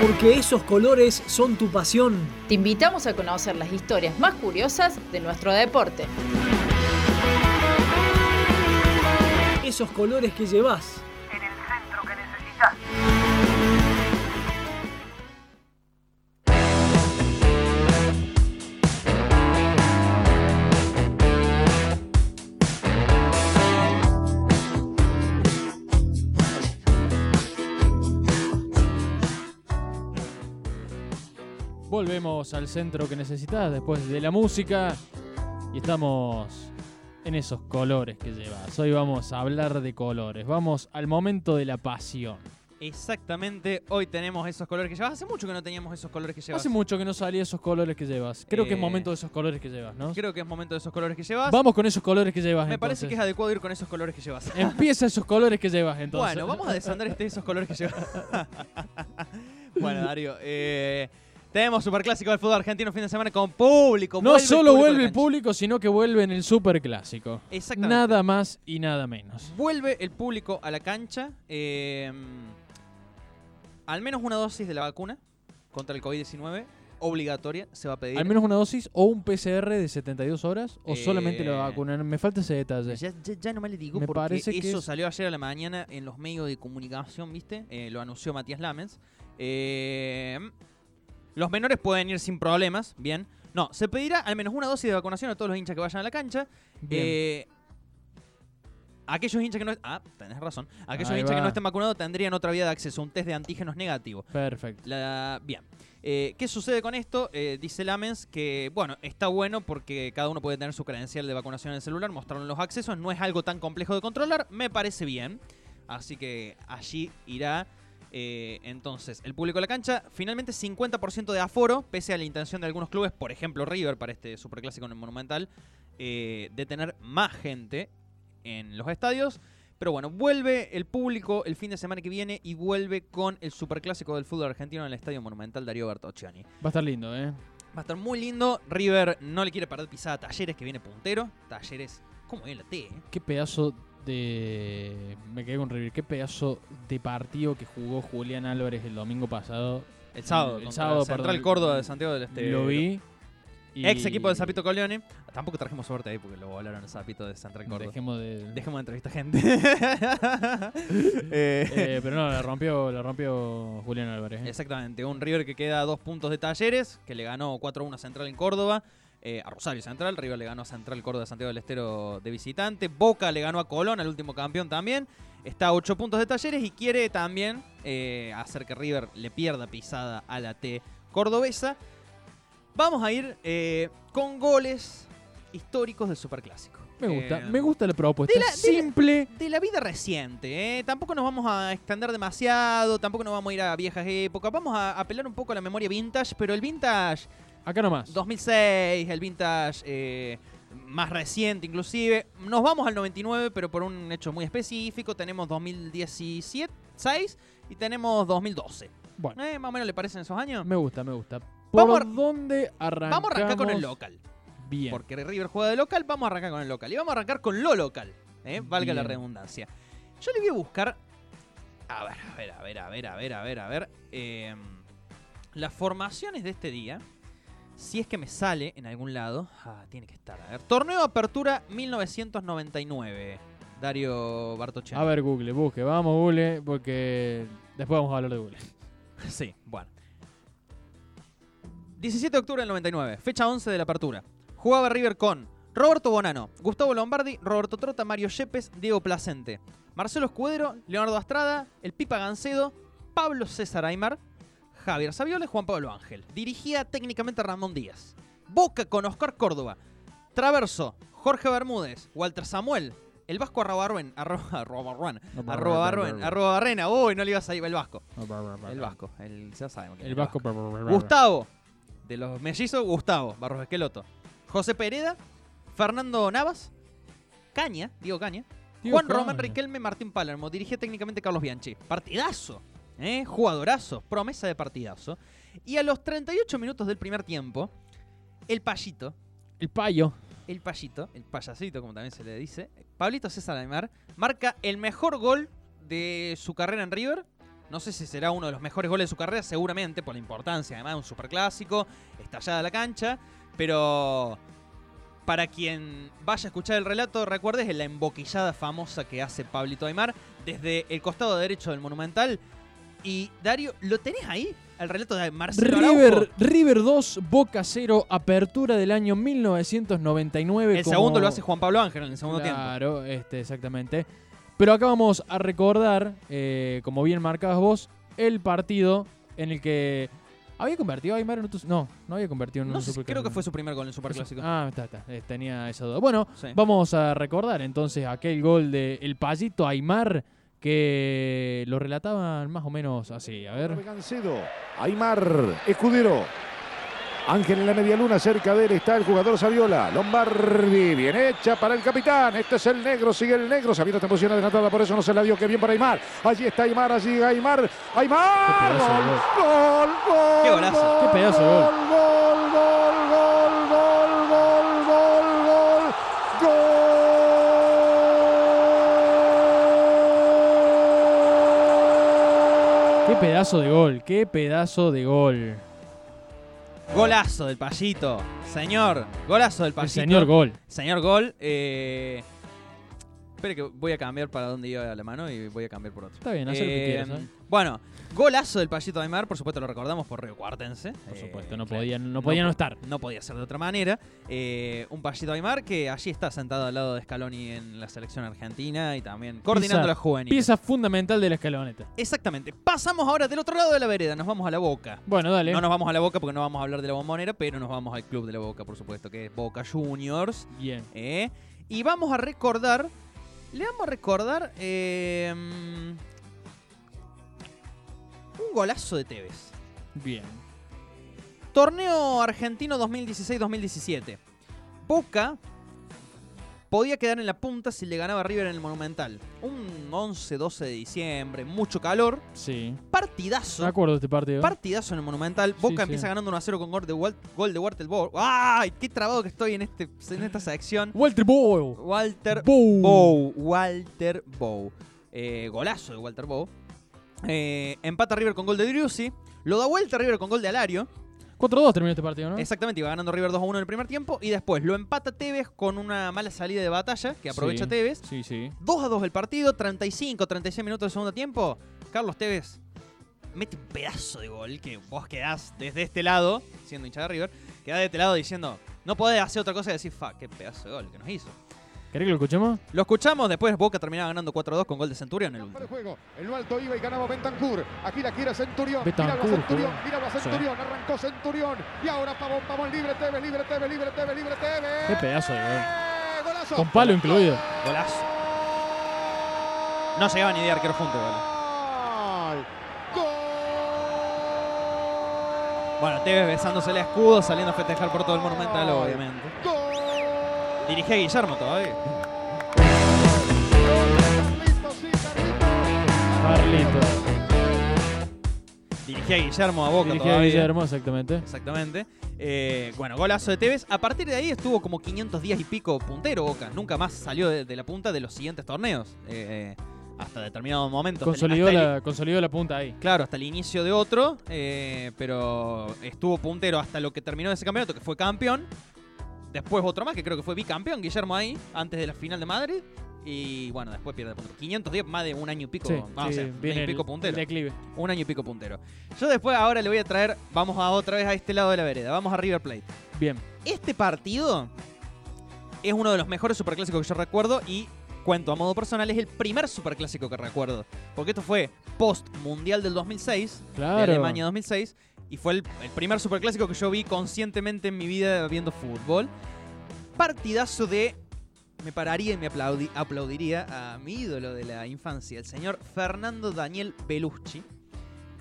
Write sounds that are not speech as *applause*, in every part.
Porque esos colores son tu pasión. Te invitamos a conocer las historias más curiosas de nuestro deporte. Esos colores que llevas. Volvemos al centro que necesitas después de la música y estamos en esos colores que llevas. Hoy vamos a hablar de colores, vamos al momento de la pasión. Exactamente, hoy tenemos esos colores que llevas. Hace mucho que no teníamos esos colores que llevas. Hace mucho que no salía esos colores que llevas. Creo que es Eh, momento de esos colores que llevas, ¿no? Creo que es momento de esos colores que llevas. Vamos con esos colores que llevas. Me parece que es adecuado ir con esos colores que llevas. Empieza esos colores que llevas entonces. Bueno, vamos a desandar este esos colores que llevas. bueno, Darío, eh, tenemos Superclásico del fútbol argentino fin de semana con público. No solo público vuelve el público, sino que vuelve en el superclásico. Exactamente. Nada más y nada menos. Vuelve el público a la cancha. eh, al menos una dosis de la vacuna contra el COVID-19 obligatoria se va a pedir. Al menos una dosis o un PCR de 72 horas o solamente la Eh, vacuna. Me falta ese detalle. Ya, ya- ya no me le digo Me porque parece que eso es- salió ayer a la mañana en los medios de comunicación, ¿viste? Eh, lo anunció Matías Lamens. Eh, los menores pueden ir sin problemas, bien. No, se pedirá al menos una dosis de vacunación a todos los hinchas que vayan a la cancha. Bien. Eh, aquellos hinchas que no... Ah, tenés razón. Aquellos Ahí hinchas que no estén vacunados tendrían otra vía de acceso, un test de antígenos negativo. Perfecto. La- bien. Eh, ¿Qué sucede con esto? Eh, dice Lamens que, bueno, está bueno porque cada uno puede tener su credencial de vacunación en el celular, mostraron los accesos, no es algo tan complejo de controlar, me parece bien. Así que allí irá eh, entonces el público a la cancha. Finalmente 50% de aforo, pese a la intención de algunos clubes, por ejemplo River para este superclásico en el Monumental, eh, de tener más gente en los estadios. Pero bueno, vuelve el público el fin de semana que viene y vuelve con el superclásico del fútbol argentino en el Estadio Monumental Darío Bertocciani. Va a estar lindo, ¿eh? Va a estar muy lindo. River no le quiere perder pisada a Talleres, que viene puntero. Talleres, ¿cómo viene la T? eh? Qué pedazo de. Me quedé con River. Qué pedazo de partido que jugó Julián Álvarez el domingo pasado. El sábado. El sábado, Central perdón. Córdoba de Santiago del Este. Lo vi. y- Ex equipo del Zapito Coleone. Tampoco trajimos suerte ahí porque lo volaron el Zapito de Central Córdoba. Dejemos de. Dejemos de entrevistar gente. *laughs* *laughs* Eh, Eh, pero no, la rompió, la rompió Julián Álvarez. ¿eh? Exactamente, un River que queda a dos puntos de Talleres, que le ganó 4-1 a Central en Córdoba, eh, a Rosario Central, River le ganó a Central Córdoba Santiago del Estero de visitante, Boca le ganó a Colón, al último campeón también, está a 8 puntos de Talleres y quiere también eh, hacer que River le pierda pisada a la T cordobesa. Vamos a ir eh, con goles históricos del Superclásico. Me gusta, me gusta la propuesta. de la- de la- Simple. de la vida reciente. Tampoco nos vamos a extender demasiado, tampoco nos vamos a ir a viejas épocas. Vamos a apelar un poco a la memoria vintage, pero el vintage Acá nomás. 2006, el vintage eh, más reciente inclusive. Nos vamos al 99, pero por un hecho muy específico. Tenemos 2017, 6 y tenemos 2012. Bueno, ¿Eh? ¿Más o menos le parecen esos años? me gusta, me gusta. ¿Por Vamos dónde arrancamos? Vamos a arrancar con el local. Bien. Porque River juega de local, vamos a arrancar con el local. Y vamos a arrancar con lo local. ¿eh? Valga la redundancia. Yo le voy a buscar. A ver, a ver, a ver, a ver, a ver, a ver, a ver. eh, las formaciones de este día. Si es que me sale en algún lado. Ah, tiene que estar. A ver. Torneo Apertura 1999. Dario Bartocciani. A ver, Google, busque. Vamos, Google, porque después vamos a hablar de Google. *laughs* Sí, bueno. 17 de octubre del 99, fecha 11 de la apertura. Jugaba River con Roberto Bonano, Gustavo Lombardi, Roberto Trota, Mario Yepes, Diego Placente, Marcelo Escudero, Leonardo Astrada, el Pipa Gancedo, Pablo César Aymar, Javier Saviola y Juan Pablo Ángel. Dirigía técnicamente Ramón Díaz. Boca con Oscar Córdoba. Traverso, Jorge Bermúdez, Walter Samuel, el Vasco arroba, arrobarruen, arroba *laughs* Barruen, arroba Barrena. Uy, no le ibas a ir el Vasco. El Vasco, el, ya sabemos El Vasco. Gustavo, de los mellizos, Gustavo, Barros Esqueloto. José Pereda, Fernando Navas, Caña, Diego Caña, Diego Juan Caña. Román Riquelme, Martín Palermo. Dirigía técnicamente Carlos Bianchi. Partidazo, ¿eh? jugadorazo, promesa de partidazo. Y a los 38 minutos del primer tiempo, el payito, El payo. el payito, el payasito como también se le dice, Pablito César Aymar, marca el mejor gol de su carrera en River No sé si será uno de los mejores goles de su carrera, seguramente, por la importancia. Además, un superclásico, estallada la cancha. Pero para quien vaya a escuchar el relato, recuerdes la emboquillada famosa que hace Pablito Aymar desde el costado derecho del Monumental. Y Dario, ¿lo tenés ahí? El relato de Marcelo River, Araujo. River 2, Boca 0, apertura del año 1999. El como- segundo lo hace Juan Pablo Ángel en el segundo tiempo. Claro, este, exactamente. Pero acá vamos a recordar, eh, como bien marcabas vos, el partido en el que había convertido a Aymar en otro... No, no había convertido en No un sé, superclásico. creo que fue su primer gol en el Superclásico. Ah, está, está. eh, Tenía esa duda. Bueno, Sí. vamos a recordar entonces aquel gol de El Payito Aymar que lo relataban más o menos así. A ver. Gancedo, Aymar, Escudero. Ángel en la media luna, cerca de él está el jugador Saviola. Lombardi, bien hecha para el capitán. Este es el negro, sigue el negro. Saviola está en posición adelantada, por eso no se la dio. Que bien para Aymar. Allí está Aymar, allí Aymar. ¡Aymar! Qué ¡Gol! ¡Gol! ¡Gol! Qué golazo. gol, Qué pedazo de gol. ¡Gol! ¡Gol! Pedazo de gol, qué pedazo de gol. Golazo del Payito. Señor, golazo del El Payito. señor gol. Señor gol. Eh... Espere que voy a cambiar para donde iba la mano y voy a cambiar por otro. Está bien, haz lo que Eh, quieras. ¿eh? Bueno, golazo del Payito Aymar, por supuesto lo recordamos por Río Cuartense. Por Eh, supuesto, no podía no, podía no estar. No podía ser de otra manera. Eh, un Payito Aymar que allí está sentado al lado de Scaloni en la selección argentina y también coordinando Pieza- la juvenil. Pieza fundamental de la escaloneta. Exactamente. Pasamos ahora del otro lado de la vereda, nos vamos a la boca. Bueno, dale. No nos vamos a la boca porque no vamos a hablar de la bombonera, pero nos vamos al club de la boca, por supuesto, que es Boca Juniors. Bien. ¿eh? Y vamos a recordar. Le vamos a recordar. eh, un golazo de Tevez. Bien. Torneo argentino 2016-2017. Boca podía quedar en la punta si le ganaba River en el Monumental. Un 11-12 de diciembre, mucho calor. Sí. Partidazo. Me acuerdo de este partido. Partidazo en el Monumental. Boca sí. empieza ganando 1 a 0 con gol de, Walt, gol de Walter Bow. ¡Ay! ¡Qué trabado que estoy en, este, en esta sección! Walter Bow. Walter Bow. Bow. Walter Bow. Eh, golazo de Walter Bow. Eh, empata River con gol de Driussi. Lo da vuelta River con gol de Alario. 4-2 terminó este partido, ¿no? Exactamente, iba ganando River 2 a 1 en el primer tiempo. Y después lo empata Tevez con una mala salida de batalla que aprovecha Sí. Tevez. Sí, sí. 2 a 2 el partido, 35, 36 minutos del segundo tiempo. Carlos Tevez mete un pedazo de gol que vos quedás desde este lado, siendo hincha de River, quedás de este lado diciendo, no podés hacer otra cosa que decir, fa, qué pedazo de gol que nos hizo. ¿Querés que lo escuchemos? Lo escuchamos, después Boca terminaba ganando 4 a 2 con gol de Centurión en el el último. juego. En lo alto iba y ganaba Bentancur. Aquí la quiere Centurión. Bentancur, Míralo a Centurión. Míralo a Centurión. Arrancó Centurión. Y ahora Pavón, Pavón libre, Tevez, libre, Tevez, libre, Tevez, libre, Tevez. Qué pedazo de gol. ¡Eh! Golazo. Con palo incluido. Golazo. No llegaba ni de arquero junto, igual. Gol. Bueno, Tevez besándose el escudo, saliendo a festejar por todo el Monumental, obviamente. Gol. Dirigía a Guillermo todavía. Carlitos. Dirigía a Guillermo a Boca Dirigía a todavía. Guillermo, exactamente. Exactamente. Eh, bueno, golazo de Tevez. A partir de ahí estuvo como 500 días y pico puntero Boca. Nunca más salió de, de la punta de los siguientes torneos. Eh, hasta determinado momento. hasta el- Consolidó el- la, consolidó la punta ahí. Claro, hasta el inicio de otro. eh, pero estuvo puntero hasta lo que terminó ese campeonato, que fue campeón. Después otro más, que creo que fue bicampeón, Guillermo ahí, antes de la final de Madrid. Y bueno, después pierde punto. 500 días, más de un año y pico. Sí, ah, o sí, sea, un año y pico puntero. declive. Un año y pico puntero. Yo después ahora le voy a traer, vamos a otra vez a este lado de la vereda, vamos a River Plate. Bien. Este partido es uno de los mejores superclásicos que yo recuerdo y cuento a modo personal, es el primer superclásico que recuerdo. Porque esto fue post Mundial del 2006, de Claro. Alemania 2006, y fue el, el primer superclásico que yo vi conscientemente en mi vida viendo fútbol. Partidazo de... Me pararía y me aplaudi- aplaudiría a mi ídolo de la infancia, el señor Fernando Daniel Belucci.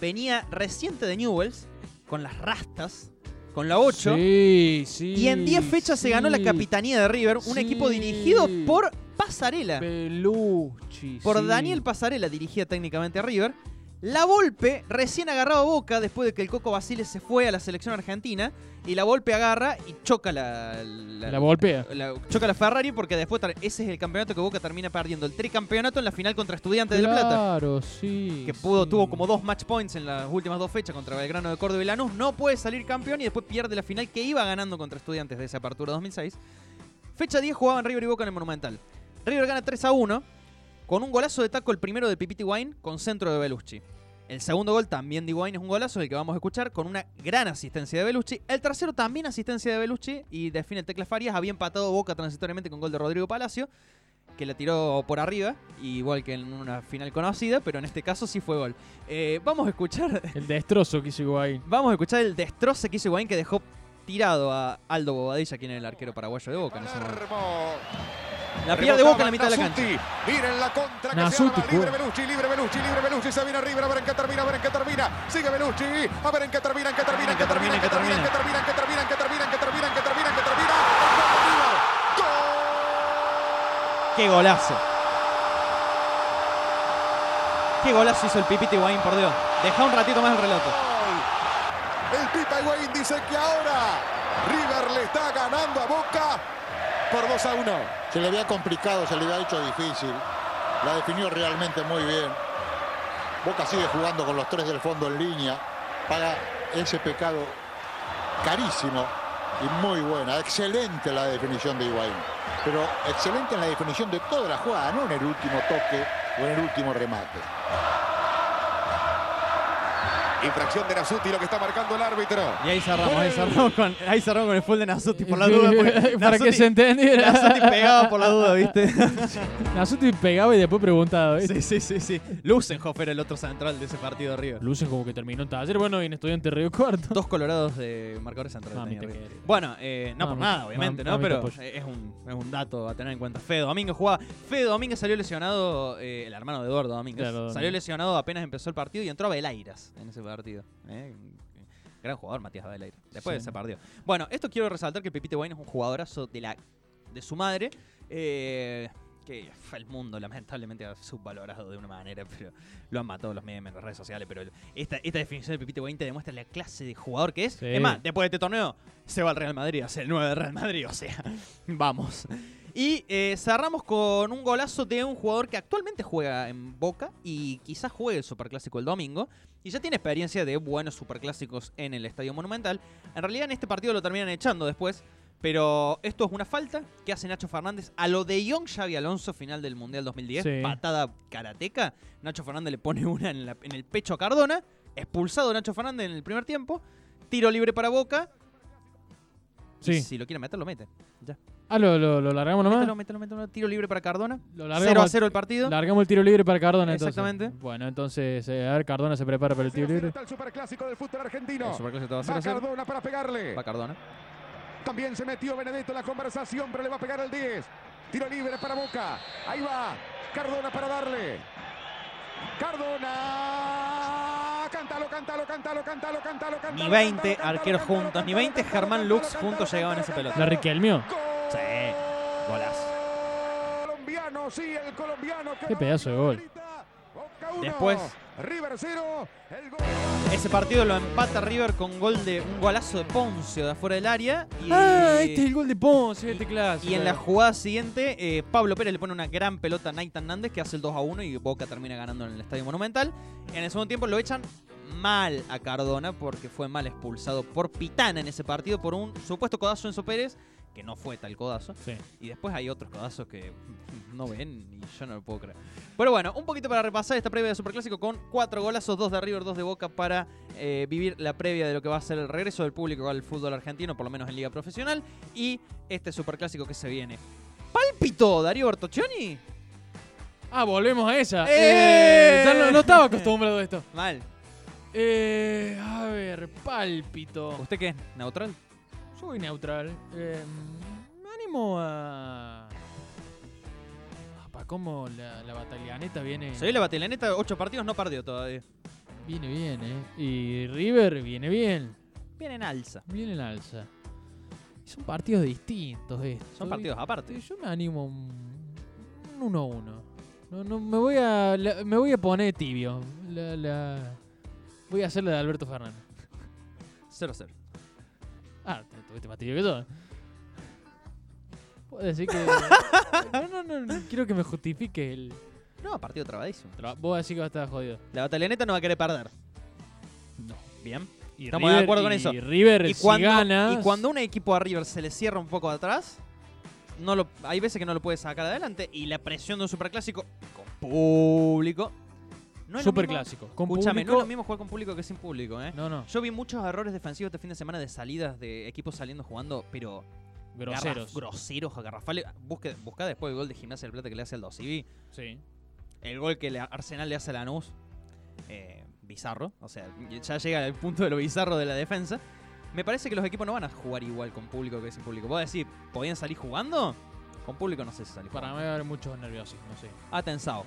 Venía reciente de Newells, con las rastas, con la 8. Sí, sí. Y en 10 fechas se ganó la capitanía de River, un equipo dirigido por Pasarela. Pelucci. Por. Daniel Pasarela dirigía técnicamente a River. La Volpe recién agarraba Boca después de que el Coco Basile se fue a la selección argentina. Y la Volpe agarra y choca la. La choca la Ferrari porque después ese es el campeonato que Boca termina perdiendo. El tricampeonato en la final contra Estudiantes de La Plata. Claro, sí. Que pudo, sí. tuvo como dos match points en las últimas dos fechas contra Belgrano de Córdoba y Lanús. No puede salir campeón y después pierde la final que iba ganando contra Estudiantes de esa apertura 2006. Fecha 10 jugaban River y Boca en el Monumental. River gana 3 a 1 con un golazo de taco el primero de Pipiti Wine con centro de Belucci. El segundo gol también de Wine es un golazo, el que vamos a escuchar, con una gran asistencia de Belucci. El tercero también asistencia de Belucci y define Tecla Farias. Había empatado Boca transitoriamente con gol de Rodrigo Palacio, que le tiró por arriba, igual que en una final conocida, pero en este caso sí fue gol. Eh, vamos a escuchar *laughs* El destrozo que hizo Higuaín. Vamos a escuchar el destroce que hizo Higuaín que dejó tirado a Aldo Bobadilla, quien era el arquero paraguayo de Boca en ese momento. La pierde Boca en la mitad de la Nasuti. cancha. Miren la contra que Nasuti, se arma. Libre. Belucci, libre Belucci, libre Belucci. Se viene arriba, a ver en qué termina, a ver en qué termina. Sigue Belucci. A ver en qué termina, en qué termina, en qué termina, en qué termina, en qué termina, en qué termina, en qué termina, en qué termina, en qué termina, en qué termina. Gol. ¡Qué golazo! ¡Qué golazo hizo el Pipiti Higuaín, por Dios! Deja un ratito más el relato. El Pipa Higuaín dice que ahora River le está ganando a Boca por 2 a 1. Se le había complicado, se le había hecho difícil. La definió realmente muy bien. Boca sigue jugando con los tres del fondo en línea. Paga ese pecado carísimo y muy buena. Excelente la definición de Higuaín. Pero excelente en la definición de toda la jugada, no en el último toque o en el último remate. Infracción de Nasuti, lo que está marcando el árbitro. Y ahí cerramos, ahí cerramos con, ahí cerramos con el full de Nasuti por la duda. porque *laughs* Para que Nasuti- se entendiera. Nasuti pegaba por la duda, *laughs* ¿viste? Nasuti pegaba y después preguntaba, ¿viste? Sí, sí, sí, sí. Lusenhoff era el otro central de ese partido de River. Lucen como que terminó en taller, bueno, y en estudiante Río Cuarto. Dos colorados de marcadores centrales. Quiero. Bueno, eh, no por nada, obviamente, ¿no? Pero es un, es un dato a tener en cuenta. Fede Domínguez jugaba. Fede Domínguez salió lesionado, eh, el hermano de Eduardo Domínguez. Claro, salió lesionado apenas empezó el partido y entró a Belairas en ese partido. ¿Eh? Gran jugador Matías Belairas. Después Sí. se perdió. Bueno, esto quiero resaltar que Pepite Wayne es un jugadorazo de, la, de su madre. eh, que fue el mundo lamentablemente ha subvalorado de una manera, pero lo han matado los memes en las redes sociales. Pero esta, esta definición de Pepite Wayne te demuestra la clase de jugador que es. Sí. Es más, después de este torneo se va al Real Madrid, hace el 9 del Real Madrid, o sea, *laughs* vamos. Y eh, cerramos con un golazo de un jugador que actualmente juega en Boca y quizás juegue el Superclásico el domingo. Y ya tiene experiencia de buenos Superclásicos en el Estadio Monumental. En realidad en este partido lo terminan echando después. Pero esto es una falta que hace Nacho Fernández a lo de Young Xavi Alonso, final del Mundial 2010. Sí. Patada karateca. Nacho Fernández le pone una en, la- en el pecho a Cardona. Expulsado Nacho Fernández en el primer tiempo. Tiro libre para Boca. Sí. Si lo quiere meter, lo mete. Ya. Ah, lo, lo, lo largamos nomás. Mételo, mételo, mételo. Tiro libre para Cardona. Lo 0 a largamos, 0 el partido. largamos el tiro libre para Cardona entonces. Exactamente. Bueno, entonces, eh, a ver, Cardona se prepara para el tiro libre. Está el superclásico del fútbol argentino. El Superclásico va a 0 Va a 0. Cardona para pegarle. Va Cardona. También se metió Benedetto en la conversación, pero le va a pegar el 10. Tiro libre para Boca. Ahí va. Cardona para darle. Cardona. Cántalo, cántalo, cántalo, cántalo, cántalo, cántalo. Ni 20 cántalo, arqueros juntos, ni cántalo, 20 cántalo, Germán Lux juntos llegaban a esa pelota. La Riquelmio. Sí, golazo. Colombiano, sí, el colombiano. que Qué pedazo de gol. Después- River 0. El gol. Ese partido lo empata River con gol de un golazo de Poncio de afuera del área. Y, Ah, este es el gol de Ponce, este clásico. y en la jugada siguiente, eh, Pablo Pérez le pone una gran pelota a Nathan Nández que hace el 2 a 1 y Boca termina ganando en el Estadio Monumental. En el segundo tiempo lo echan mal a Cardona porque fue mal expulsado por Pitana en ese partido por un supuesto codazo en Enzo Pérez, que no fue tal codazo. Sí. Y después hay otros codazos que *laughs* no ven y yo no lo puedo creer. Pero bueno, un poquito para repasar esta previa de Superclásico con cuatro golazos, dos de River, dos de Boca para eh, vivir la previa de lo que va a ser el regreso del público al fútbol argentino, por lo menos en Liga Profesional, y este Superclásico que se viene. ¡Pálpito, Darío Bertoccioni! Ah, volvemos a esa. ¡Eh! Eh, ya no, no estaba acostumbrado a esto. Mal. Eh, a ver, pálpito. ¿Usted qué? ¿Neutral? Soy neutral. Eh, me animo a. Para cómo la, la batalianeta viene. Se vio la batelaneta, ocho partidos, no perdió todavía. Viene bien, ¿eh? Y River viene bien. Viene en alza. Viene en alza. Son partidos distintos estos. Son partidos aparte. Yo me animo un un 1-1. No, no, me voy a, la- me voy a poner tibio. La, la- voy a hacer la de Alberto Fernández. 0-0. Ah, te- tuviste más tibio que yo. Puedo decir que. *laughs* no, no, no, no, quiero que me justifique el. No, partido trabadísimo. Tra- Vos decís que va a estar jodido. La batalloneta no va a querer perder. No. Bien. Y Estamos de acuerdo con y eso. River, Y si cuando, ganas, y cuando un equipo a River se le cierra un poco atrás, no lo, hay veces que no lo puede sacar adelante y la presión de un superclásico con público. No es lo Super mismo- clásico. Con Escúchame, no es lo mismo jugar con público que sin público, ¿eh? No, no. Yo vi muchos errores defensivos este fin de semana de salidas de equipos saliendo jugando, pero Groseros. garraf- groseros, garrafales. Busque, busca después el gol de Gimnasia del Plata que le hace al 2 Sí. el gol que Arsenal le hace a Lanús, eh, bizarro. O sea, ya llega al punto de lo bizarro de la defensa. Me parece que los equipos no van a jugar igual con público que sin público. ¿Vos decís, podían salir jugando? Con público no sé si salir Para mí va a haber muchos nerviosos, no sé. Atensado.